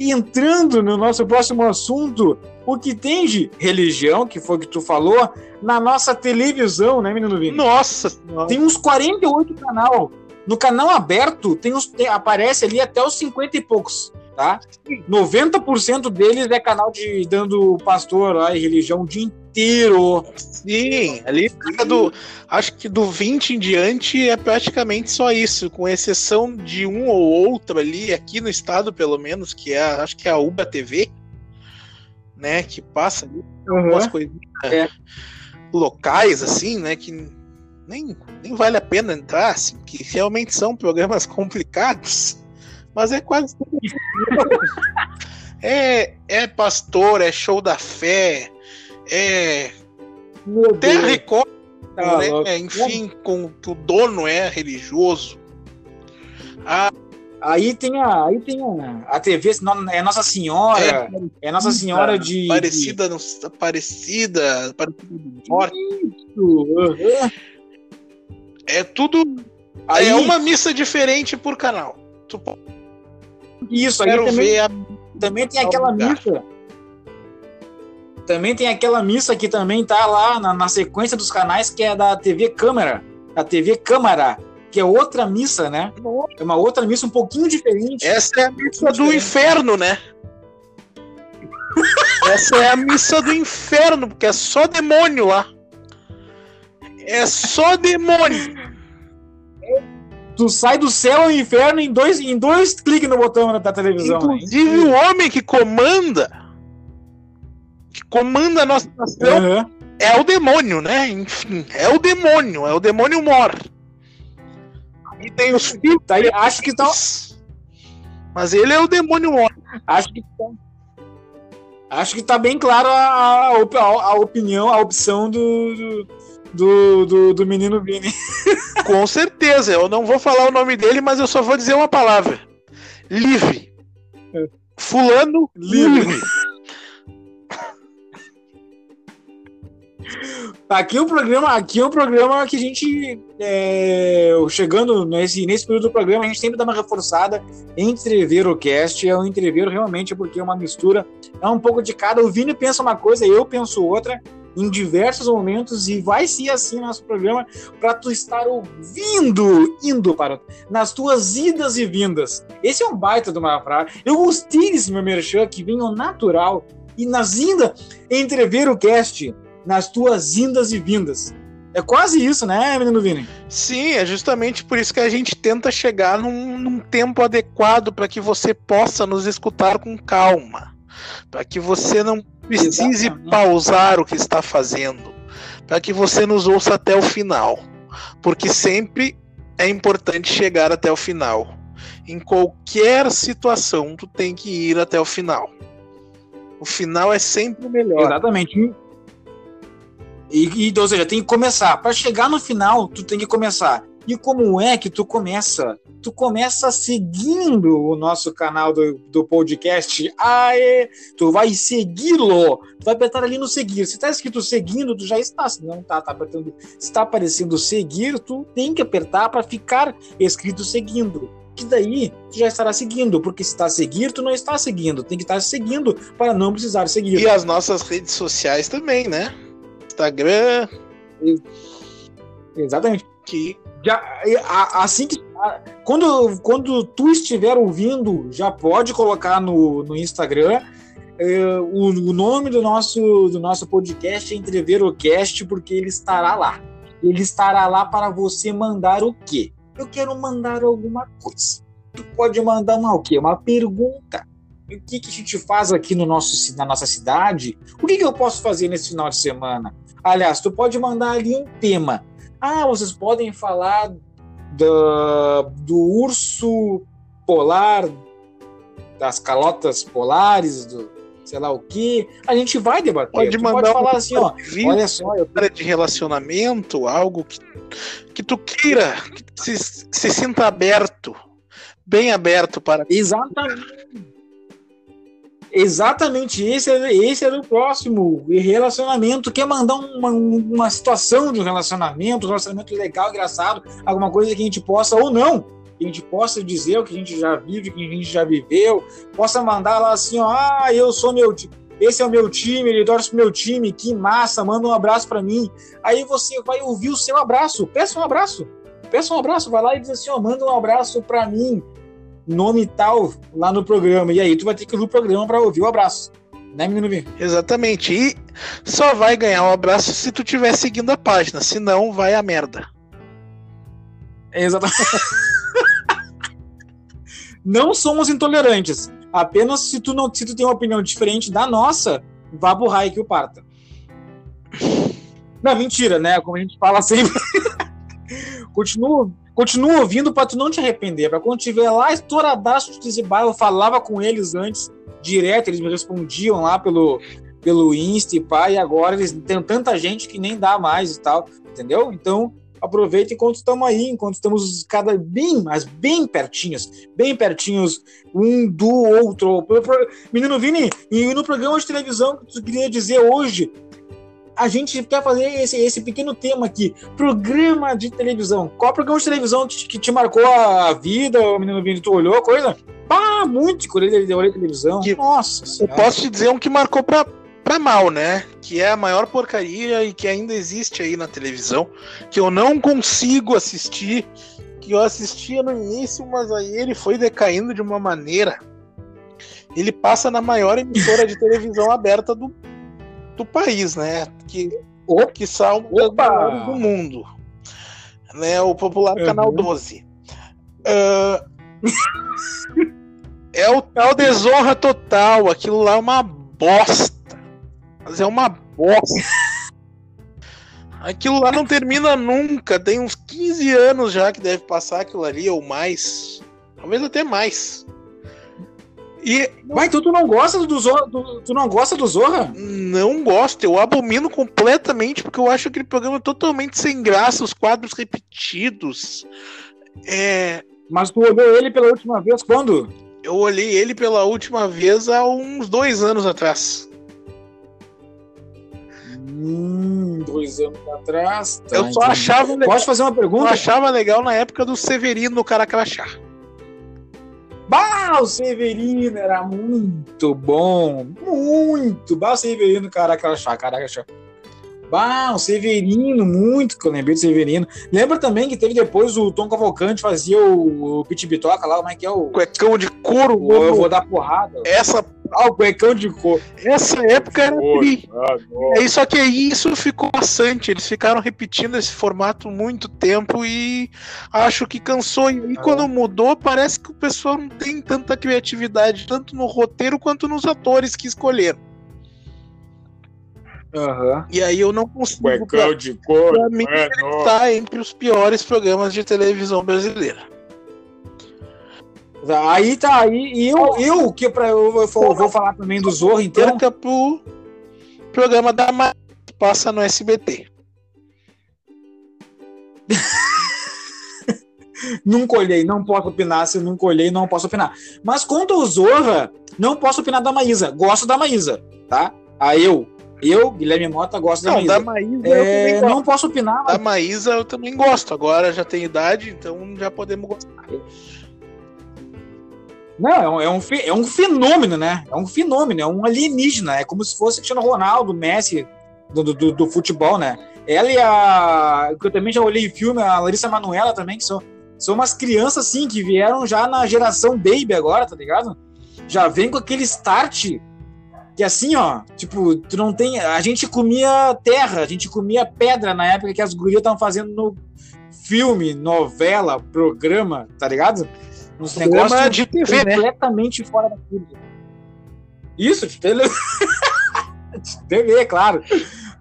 E entrando no nosso próximo assunto, o que tem de religião, que foi o que tu falou, na nossa televisão, né, menino Vini? Nossa! Tem uns 48 canal. No canal aberto, tem uns, tem, aparece ali até os 50 e poucos tá? 90% deles é canal de dando pastor lá e religião o dia inteiro. Sim, ali do, acho que do 20 em diante é praticamente só isso, com exceção de um ou outro ali, aqui no estado pelo menos, que é, acho que é a Uba TV, né, que passa ali uhum. algumas coisinhas é. locais, assim, né, que nem, nem vale a pena entrar, assim, que realmente são programas [laughs] complicados. Mas é quase tudo. [laughs] é, é pastor, é show da fé, é. Meu Terra Record, tá né? enfim, com que o dono é religioso. A... Aí tem a, aí tem a, a TV, é Nossa Senhora, é, é Nossa Senhora de. Parecida, de... parecida, parecida de morte. É tudo. Aí... É uma missa diferente por canal. Tu isso, aí também, ver a... também tem aquela missa. Também tem aquela missa que também tá lá na, na, sequência dos canais, que é da TV Câmara. A TV Câmara, que é outra missa, né? É uma outra missa um pouquinho diferente. Essa é a missa do inferno, né? Essa é a missa do inferno, porque é só demônio lá. É só demônio. Tu sai do céu ao inferno em dois, em dois cliques no botão da televisão. Né? Inclusive né? o homem que comanda, que comanda a nossa nação Aham. é o demônio, né? Enfim, é o demônio, é o demônio mor. E tem os filhos. Tá aí, acho que tá, Mas ele é o demônio mor. acho que tá, acho que tá bem claro a, a, a opinião, a opção do, do, do, do, do menino Vini. [laughs] Com certeza. Eu não vou falar o nome dele, mas eu só vou dizer uma palavra: livre. É. Fulano Livre. livre. Aqui o programa, aqui é um programa que a gente, é, chegando nesse, nesse período do programa, a gente sempre dá uma reforçada. Entrever o cast é um entrever realmente porque é uma mistura, é um pouco de cada. O Vini pensa uma coisa, eu penso outra, em diversos momentos, e vai ser assim nosso programa para tu estar ouvindo, indo para nas tuas idas e vindas. Esse é um baita de uma frase. Eu gostei desse meu merchan que ao natural e nas indas, entrever o cast nas tuas indas e vindas. É quase isso, né, menino Vini? Sim, é justamente por isso que a gente tenta chegar num, num tempo adequado para que você possa nos escutar com calma. Para que você não precise Exatamente. pausar o que está fazendo. Para que você nos ouça até o final. Porque sempre é importante chegar até o final. Em qualquer situação, tu tem que ir até o final. O final é sempre o melhor. Exatamente. E, e, ou seja, tem que começar. Para chegar no final, tu tem que começar. E como é que tu começa? Tu começa seguindo o nosso canal do, do podcast. Aê! Tu vai segui-lo. Tu vai apertar ali no seguir. Se tá escrito seguindo, tu já está. Se não tá, tá apertando. Se tá aparecendo seguir, tu tem que apertar para ficar escrito seguindo. Que daí tu já estará seguindo. Porque se está a seguir, tu não está seguindo. Tem que estar seguindo para não precisar seguir. E as nossas redes sociais também, né? Instagram, Exatamente. que Já, assim que. Quando, quando tu estiver ouvindo, já pode colocar no, no Instagram eh, o, o nome do nosso, do nosso podcast é Entreverocast, porque ele estará lá. Ele estará lá para você mandar o quê? Eu quero mandar alguma coisa. Tu pode mandar uma o quê? Uma pergunta. O que, que a gente faz aqui no nosso, na nossa cidade? O que, que eu posso fazer nesse final de semana? Aliás, tu pode mandar ali um tema. Ah, vocês podem falar da- do urso polar, das calotas polares, do sei lá o que. A gente vai debater. pode mandar pode falar um assim, ó. Olha só, eu de relacionamento, algo que, que tu queira, que se, se sinta aberto, bem aberto para Exatamente. Exatamente, esse era, esse era o próximo relacionamento. Quer mandar uma, uma situação de um relacionamento, um relacionamento legal, engraçado, alguma coisa que a gente possa ou não, que a gente possa dizer o que a gente já vive, que a gente já viveu, possa mandar lá assim, ó, ah, eu sou meu esse é o meu time, ele torce pro meu time, que massa, manda um abraço para mim. Aí você vai ouvir o seu abraço, peça um abraço, peça um abraço, vai lá e diz assim, ó, manda um abraço para mim nome tal lá no programa. E aí tu vai ter que ouvir o programa para ouvir o abraço. Né, menino Vini? Exatamente. E só vai ganhar um abraço se tu estiver seguindo a página, senão vai a merda. Exatamente. [laughs] não somos intolerantes. Apenas se tu não se tu tem uma opinião diferente da nossa, vá pro raio que o parta. Não, mentira, né? Como a gente fala sempre. [laughs] continua, continua ouvindo para tu não te arrepender. Para quando tiver lá estouradaço de "Bah, eu falava com eles antes, direto, eles me respondiam lá pelo, pelo Insta e pá, e agora eles tem tanta gente que nem dá mais e tal, entendeu? Então, aproveita enquanto estamos aí, enquanto estamos cada bem, mas bem pertinhos, bem pertinhos um do outro. Menino Vini, e no programa de televisão que tu queria dizer hoje, a gente quer fazer esse, esse pequeno tema aqui, programa de televisão. Qual programa de televisão que, te- que te marcou a vida, ô menino Vini? Tu olhou a coisa? Pá, muito eu olhei, eu olhei televisão. Que- Nossa Eu senhora. posso te dizer um que marcou pra, pra mal, né? Que é a maior porcaria e que ainda existe aí na televisão, que eu não consigo assistir, que eu assistia no início, mas aí ele foi decaindo de uma maneira. Ele passa na maior emissora de televisão [laughs] aberta do, do país, né? Que, Opa! que são do mundo. Né? O popular Uhum. Canal 12. Ah, é o tal desonra total. Aquilo lá é uma bosta. Mas é uma bosta. Aquilo lá não termina nunca. Tem uns 15 anos já que deve passar aquilo ali, ou mais. Talvez até mais. E. Mas então tu não gosta do Zorra? Tu, tu não gosta do Zorra? Não gosto, eu abomino completamente, porque eu acho aquele programa totalmente sem graça, os quadros repetidos. É. Mas tu olhou ele pela última vez quando? Eu olhei ele pela última vez há uns dois anos atrás. Hum, dois anos atrás. Tá, eu só entendi. achava legal. Pode fazer uma pergunta? Eu achava legal na época do Severino no Caracrachá. Bah, o Severino era muito bom. Muito. Bah, o Severino, Caracrachá, Caracrachá. Bah, o Severino, muito que eu lembrei do Severino. Lembra também que teve depois o Tom Cavalcante fazia o, o Pit Bitoca lá, como é que é o. Cuecão de couro. O, eu vou dar porrada. Essa. Ah, o cuecão de couro. Essa época era tri. Ah, só que aí isso ficou bastante. Eles ficaram repetindo esse formato muito tempo e acho que cansou. E ah. quando mudou, parece que o pessoal não tem tanta criatividade, tanto no roteiro quanto nos atores que escolheram. Uhum. E aí eu não consigo. Cuecão pra, de cor. Pra mim, é ele tá entre os piores programas de televisão brasileira. Aí tá, aí. E eu, eu que pra, eu, eu, vou, vou falar também do Zorro, então. Perca pro programa da Mar passa no SBT. [laughs] nunca olhei, não posso opinar. Se nunca olhei, não posso opinar. Mas quanto ao Zorra, não posso opinar da Maísa. Gosto da Maísa, tá? A eu, eu, Guilherme Mota, gosto não, da Maísa. Da Maísa é, não posso opinar. Mas... Da Maísa eu também gosto. Agora já tem idade, então já podemos gostar. Não, é um, é um fenômeno, né? É um fenômeno, é um alienígena. É como se fosse Cristiano Ronaldo, Messi do, do, do futebol, né? Ela e a. que eu também já olhei filme, a Larissa Manuela também, que são, são umas crianças assim que vieram já na geração baby agora, tá ligado? Já vem com aquele start que assim, ó, tipo, tu não tem. A gente comia terra, a gente comia pedra na época que as gurias estavam fazendo no filme, novela, programa, tá ligado? Uns negócios de TV, né? completamente né? fora da curva. Isso, de tele... [laughs] de TV, claro.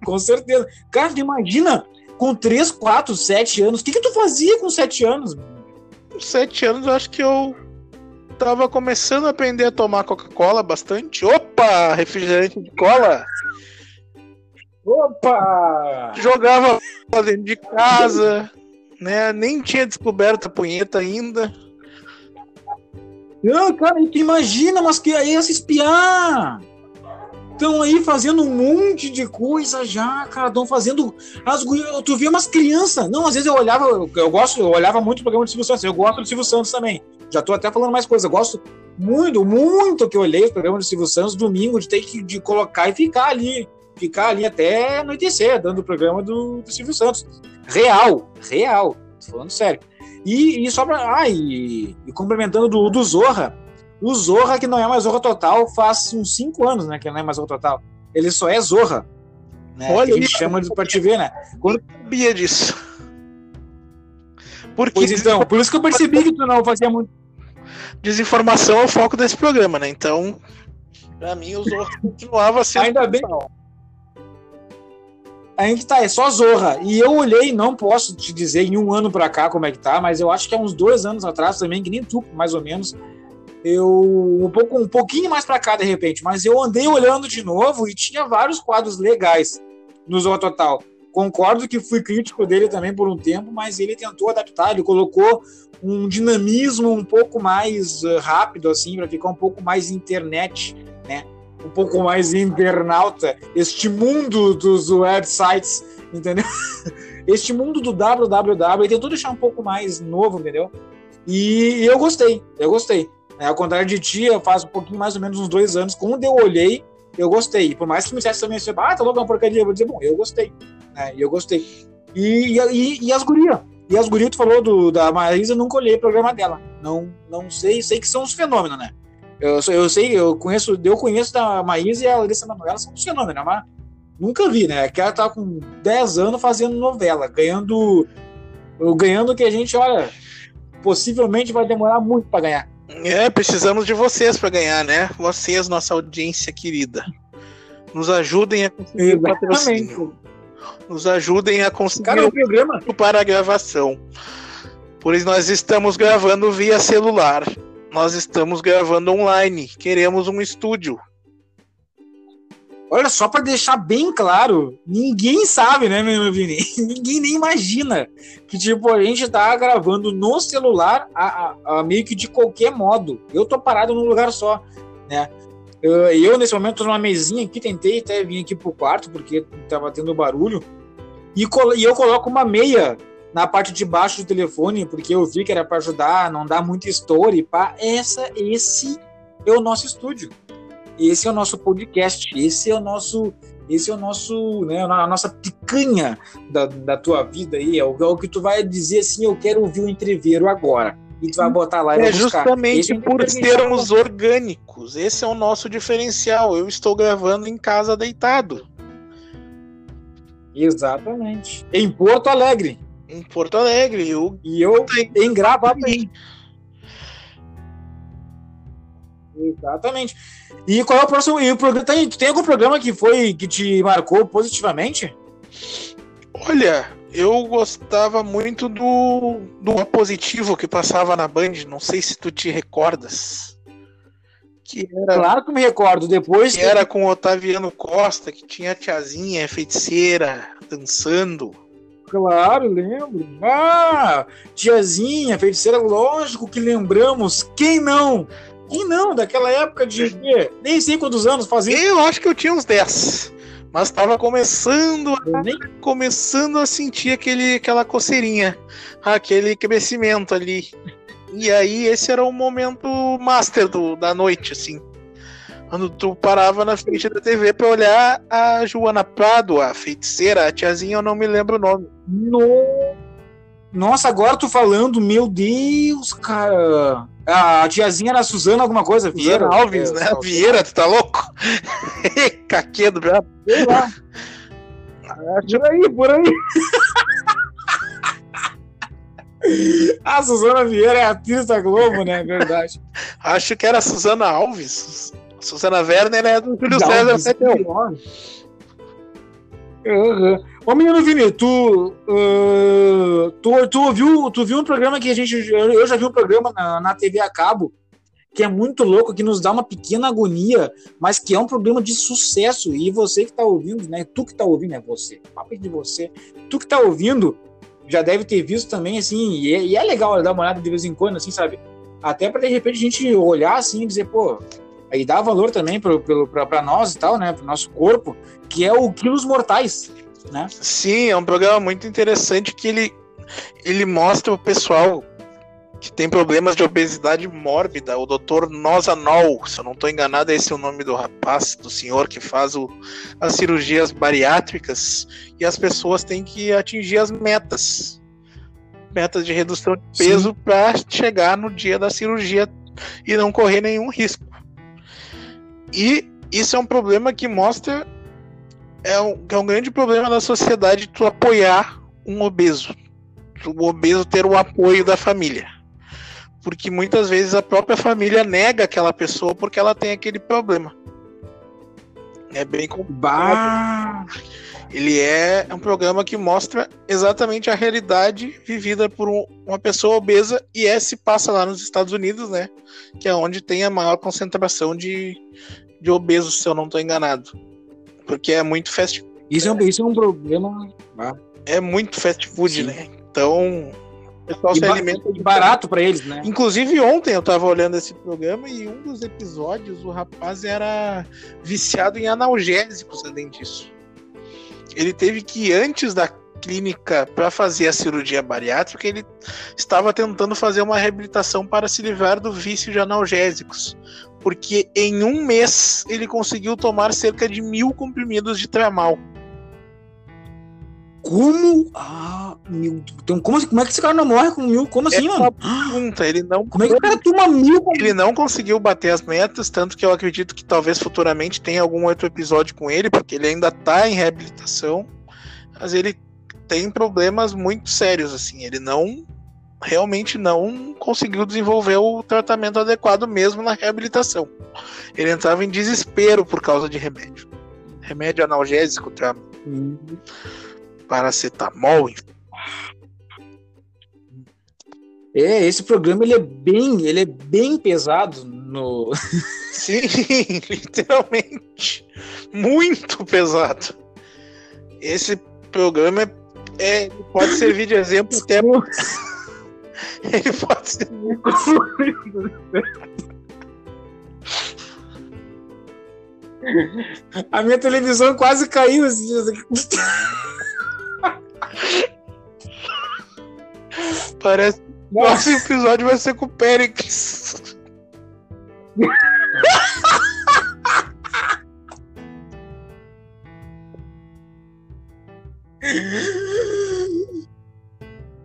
Com certeza. Cara, imagina, com 3, 4, 7 anos, o que, que tu fazia com 7 anos? Com 7 anos, eu acho que eu tava começando a aprender a tomar Coca-Cola bastante. Opa, refrigerante de cola. Opa! Jogava dentro de casa, né? Nem tinha descoberto a punheta ainda. Não, cara, tu imagina, mas que aí se espiar. Estão aí fazendo um monte de coisa já, cara. Estão fazendo. As, tu vê umas crianças. Não, às vezes eu olhava, eu gosto, eu olhava muito o programa do Silvio Santos. Eu gosto do Silvio Santos também. Já tô até falando mais coisa. Eu gosto muito, muito que eu olhei o programa do Silvio Santos domingo, de ter que de colocar e ficar ali. Ficar ali até anoitecer, dando o programa do, do Silvio Santos. Real, real. Tô falando sério. E, e só pra. Ah, e, e complementando do, do Zorra. O Zorra, que não é mais Zorra Total, faz uns 5 anos, né? Que não é mais Zorra Total. Ele só é Zorra. Né, Olha, a gente chama de pra te ver, né? Quando... Eu sabia disso. Porque... Pois então, por isso que eu percebi que tu não fazia muito desinformação é o foco desse programa, né? Então, pra mim, o Zorra [laughs] continuava sendo. Ainda bem. Aí que tá, é só Zorra. E eu olhei, não posso te dizer em um ano pra cá como é que tá, mas eu acho que há uns dois anos atrás também, que nem tu, mais ou menos. Eu. Um, pouco, um pouquinho mais pra cá, de repente, mas eu andei olhando de novo e tinha vários quadros legais no Zorra Total. Concordo que fui crítico dele também por um tempo, mas ele tentou adaptar, ele colocou um dinamismo um pouco mais uh, rápido, assim, para ficar um pouco mais internet, né? Um pouco mais internauta. Este mundo dos websites, entendeu? [laughs] Este mundo do www, ele tentou deixar um pouco mais novo, entendeu? E eu gostei, eu gostei. É, ao contrário de ti, eu faço um pouquinho mais ou menos uns dois anos. Quando eu olhei, eu gostei. Por mais que me dissesse também assim, ah, tá louco, é uma porcaria, eu vou dizer, bom, eu gostei. Né? E eu gostei. E, e, e as gurias? E as gurias, tu falou do, da Marisa, nunca olhei o programa dela. Não, não sei, sei que são os fenômenos, né? Eu, eu sei, eu conheço, eu conheço da Maísa e a Larissa Manoela são os fenômenos, né? mas nunca vi, né? Que ela tá com 10 anos fazendo novela, ganhando ganhando que a gente, olha, possivelmente vai demorar muito para ganhar. É, precisamos de vocês para ganhar, né? Vocês, nossa audiência querida. Nos ajudem a conseguir o patrocínio. Nos ajudem a conseguir Cara, o programa. para a gravação. Por isso nós estamos gravando via celular. Nós estamos gravando online. Queremos um estúdio. Olha, só para deixar bem claro, ninguém sabe, né, meu Vini? [laughs] ninguém nem imagina que, tipo, a gente tá gravando no celular a, a, a meio que de qualquer modo. Eu tô parado num lugar só, né? Eu, eu, nesse momento, tô numa mesinha aqui, tentei até vir aqui pro quarto, porque tava tendo barulho, e, e eu coloco uma meia na parte de baixo do telefone, porque eu vi que era para ajudar, não dar muita story, pá. Essa, esse é o nosso estúdio. Esse é o nosso podcast, esse é o nosso, esse é o nosso, né, a nossa picanha da, da tua vida aí, é o, é o que tu vai dizer assim, eu quero ouvir o entreveiro agora. E tu vai botar lá e É justamente é por sermos orgânicos. Esse é o nosso diferencial. Eu estou gravando em casa deitado. Exatamente. Em Porto Alegre. Em Porto Alegre. Eu... E eu em Gravataí. Exatamente. E qual é o próximo? E o programa, tem, tem algum programa que foi que te marcou positivamente? Olha, eu gostava muito do do positivo que passava na Band. Não sei se tu te recordas. Que era, claro que me recordo. Depois que, que era com o Otaviano Costa, que tinha a tiazinha feiticeira dançando. Claro, lembro. Ah, tiazinha, feiticeira, lógico que lembramos. Quem não? E não, daquela época de nem sei quantos anos fazia. Eu acho que eu tinha uns 10. Mas estava começando a, nem... começando a sentir aquele, aquela coceirinha, aquele crescimento ali. E aí esse era o momento master do, da noite, assim. Quando tu parava na frente da TV pra olhar a Joana Prado, a feiticeira, a tiazinha, eu não me lembro o nome. No... Nossa, agora tu falando, meu Deus, cara. A tiazinha era Suzana alguma coisa? Vieira Alves, é, né? Só... Vieira, tu tá louco? [laughs] Caquedo, já. Sei lá. Por aí, por aí. a Suzana Vieira é atriz da Globo, né? É verdade. Acho que era a Suzana Alves. Suzana Werner é do Júlio César. Uhum. Ô menino Vini, tu, uh, tu, tu, viu, tu viu um programa que a gente. Eu já vi um programa na, na TV a cabo que é muito louco, que nos dá uma pequena agonia, mas que é um problema de sucesso. E você que está ouvindo, né? Tu que está ouvindo, é você. Papo de você. Tu que está ouvindo, já deve ter visto também, assim, e é, e é legal dar uma olhada de vez em quando, assim, sabe? Até para de repente a gente olhar assim e dizer, pô, aí dá valor também para nós e tal, né? Para nosso corpo, que é o Quilos Mortais né? Sim, é um programa muito interessante que ele, ele mostra o pessoal que tem problemas de obesidade mórbida, o Dr. Nozanol, se eu não estou enganado, esse é o nome do rapaz, do senhor que faz o, as cirurgias bariátricas, e as pessoas têm que atingir as metas. Metas de redução de peso para chegar no dia da cirurgia e não correr nenhum risco. E isso é um problema que mostra é um, é um grande problema da sociedade tu apoiar um obeso. O obeso ter o apoio da família. Porque muitas vezes a própria família nega aquela pessoa porque ela tem aquele problema. É bem complicado. Ele é um programa que mostra exatamente a realidade vivida por um, uma pessoa obesa e é se passa lá nos Estados Unidos, né? Que é onde tem a maior concentração de, de obesos, se eu não estou enganado. Porque é muito fast food. Isso é, um, isso é um problema. Ah. É muito fast food, Sim. né? Então, o pessoal e se alimenta de barato para eles, né? Inclusive, ontem eu tava olhando esse programa e um dos episódios o rapaz era viciado em analgésicos, além disso. Ele teve que, antes da clínica para fazer a cirurgia bariátrica, ele estava tentando fazer uma reabilitação para se livrar do vício de analgésicos porque em um mês ele conseguiu tomar cerca de mil comprimidos de tramal. Como? Ah, mil. Então, como, como é que esse cara não morre com mil? Como assim, é mano? pergunta, ele não. Como é que o cara toma mil? Ele não conseguiu bater as metas, tanto que eu acredito que talvez futuramente tenha algum outro episódio com ele, porque ele ainda tá em reabilitação, mas ele tem problemas muito sérios, assim. Ele não realmente não conseguiu desenvolver o tratamento adequado mesmo na reabilitação. Ele entrava em desespero por causa de remédio. remédio analgésico? Hum. Paracetamol. É, esse programa ele é bem, ele é bem pesado no. [laughs] Sim, literalmente. Muito pesado. Esse programa é, é pode servir de exemplo até. [laughs] Ele pode ser. A minha televisão quase caiu esses dias aqui. Parece que o próximo episódio vai ser com o Périx. [laughs]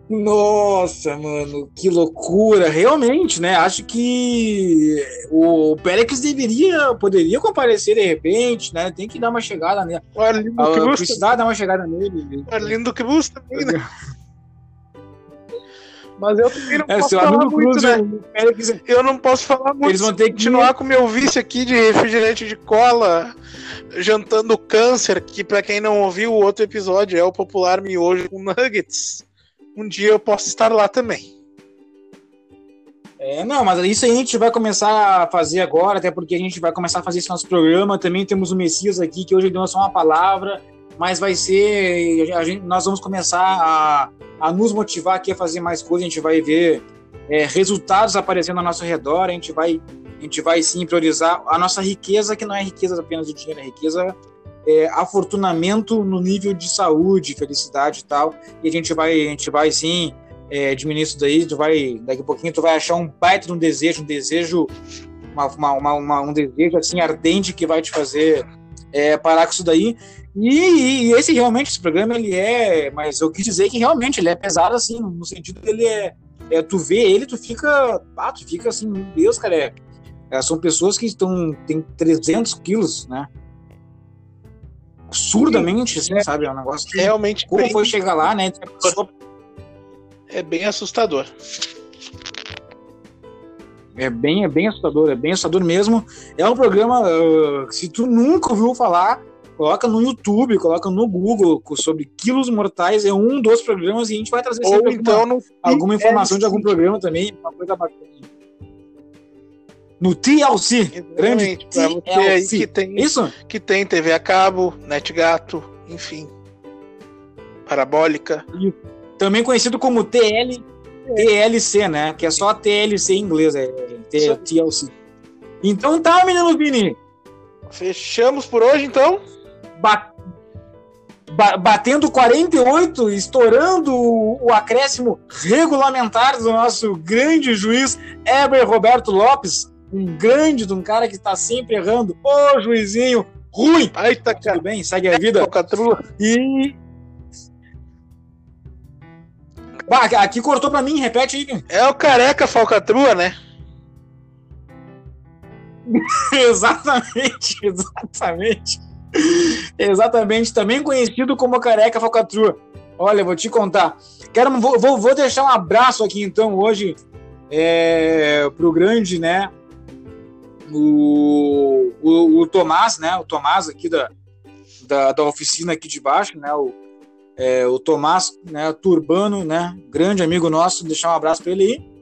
Nossa, mano, que loucura. Realmente, né? Acho que o Pérez deveria, poderia comparecer de repente, né? Tem que dar uma chegada nele. O Arlindo Ah, Cruz, Precisar dar uma chegada nele. o Arlindo Cruz também, né? Mas eu também não É, posso falar muito, Cruz, né? Pérez, Eu não posso falar muito. Eles vão ter que- continuar com o meu vício aqui de refrigerante de cola, jantando câncer, que pra quem não ouviu o outro episódio é o popular miojo com nuggets. Um dia eu posso estar lá também. É, não, mas isso aí a gente vai começar a fazer agora, até porque a gente vai começar a fazer esse nosso programa. Também temos o Messias aqui, que hoje deu só uma palavra, mas vai ser. A gente, nós vamos começar a, a nos motivar aqui a fazer mais coisas. A gente vai ver é, resultados aparecendo ao nosso redor. A gente vai, a gente vai sim priorizar a nossa riqueza, que não é riqueza apenas de dinheiro, é riqueza. É, afortunamento no nível de saúde, felicidade e tal. E a gente vai, a gente vai sim é, diminuir isso daí, tu vai, daqui a pouquinho tu vai achar um baita de um desejo, um desejo, uma, uma, uma- um desejo assim ardente que vai te fazer é, parar com isso daí. E, e esse realmente, esse programa, ele é, mas eu quis dizer que realmente ele é pesado assim, no sentido ele é, é tu vê ele, tu fica, ah, tu fica assim, meu Deus, cara, é, é, são pessoas que estão, tem 300 quilos, né? Absurdamente, assim, sabe? É um negócio que. Realmente Como bem- foi chegar lá, né? Pessoa é bem assustador. É bem, é bem assustador, é bem assustador mesmo. É um programa, que se tu nunca ouviu falar, coloca no YouTube, coloca no Google sobre quilos mortais, é um dos programas e a gente vai trazer Ou então alguma, alguma informação de algum programa também, uma coisa bacana. No TLC, grande pra você aí TLC. que tem, Isso? que tem TV a cabo, NetGato, enfim. Parabólica. Também conhecido como TL, TLC, né? Que é só TLC em inglês, é Isso. TLC. Então tá, menino Vini. Fechamos por hoje, então. ba- ba- batendo 48, estourando o, o acréscimo regulamentar do nosso grande juiz Heber Roberto Lopes, um grande de um cara que está sempre errando. Ô, juizinho, ruim. Ai, tá Tudo bem, segue a vida. Falcatrua. E. Bah, aqui cortou pra mim, repete aí. É o careca falcatrua, né? [laughs] exatamente, exatamente. Exatamente, também conhecido como Careca Falcatrua. Olha, vou te contar. Quero, vou, vou, vou deixar um abraço aqui então hoje é, pro grande, né? O, o, o Tomás, né? O Tomás aqui da, da, da oficina aqui de baixo, né? O, é, o Tomás, né? Turbano, né? Grande amigo nosso, deixar um abraço para ele aí.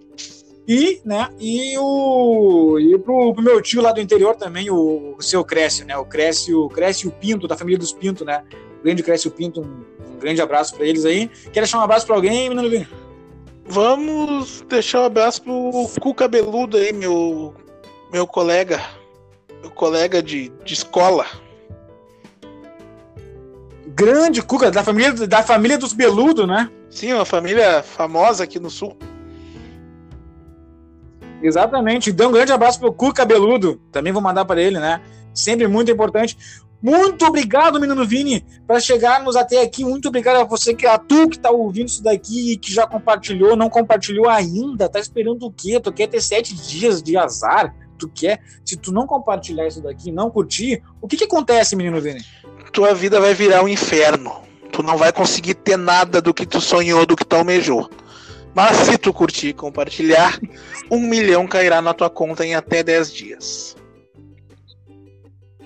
E, né, e o e pro, pro meu tio lá do interior também, o, o seu Crécio, né? O Crécio, Crécio Pinto, da família dos Pinto, né? O grande Crécio Pinto, um, um grande abraço para eles aí. Quer deixar um abraço para alguém, menino? Vamos deixar um abraço pro cu cabeludo aí, meu, meu colega. Meu colega de, de escola. Grande Cuca, da família, da família dos Beludo, né? Sim, uma família famosa aqui no sul. Exatamente. Dê um grande abraço pro Cuca Cabeludo. Também vou mandar para ele, né? Sempre muito importante. Muito obrigado, menino Vini, para chegarmos até aqui. Muito obrigado a você, que a tu que tá ouvindo isso daqui e que já compartilhou, não compartilhou ainda. Tá esperando o quê? Tu quer ter sete dias de azar? Tu quer? Se tu não compartilhar isso daqui, não curtir, o que que acontece, menino Vini? Tua vida vai virar um inferno. Tu não vai conseguir ter nada do que tu sonhou, do que tu almejou. Mas se tu curtir e compartilhar, um milhão cairá na tua conta em até 10 dias.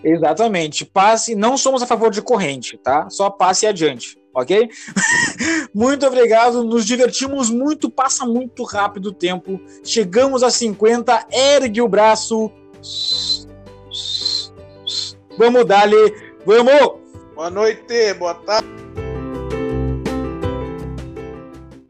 Exatamente. Passe, não somos a favor de corrente, tá? Só passe adiante, ok? [laughs] muito obrigado, nos divertimos muito, passa muito rápido o tempo. Chegamos a 50, ergue o braço. Vamos dar-lhe, vamos! Boa noite, boa tarde.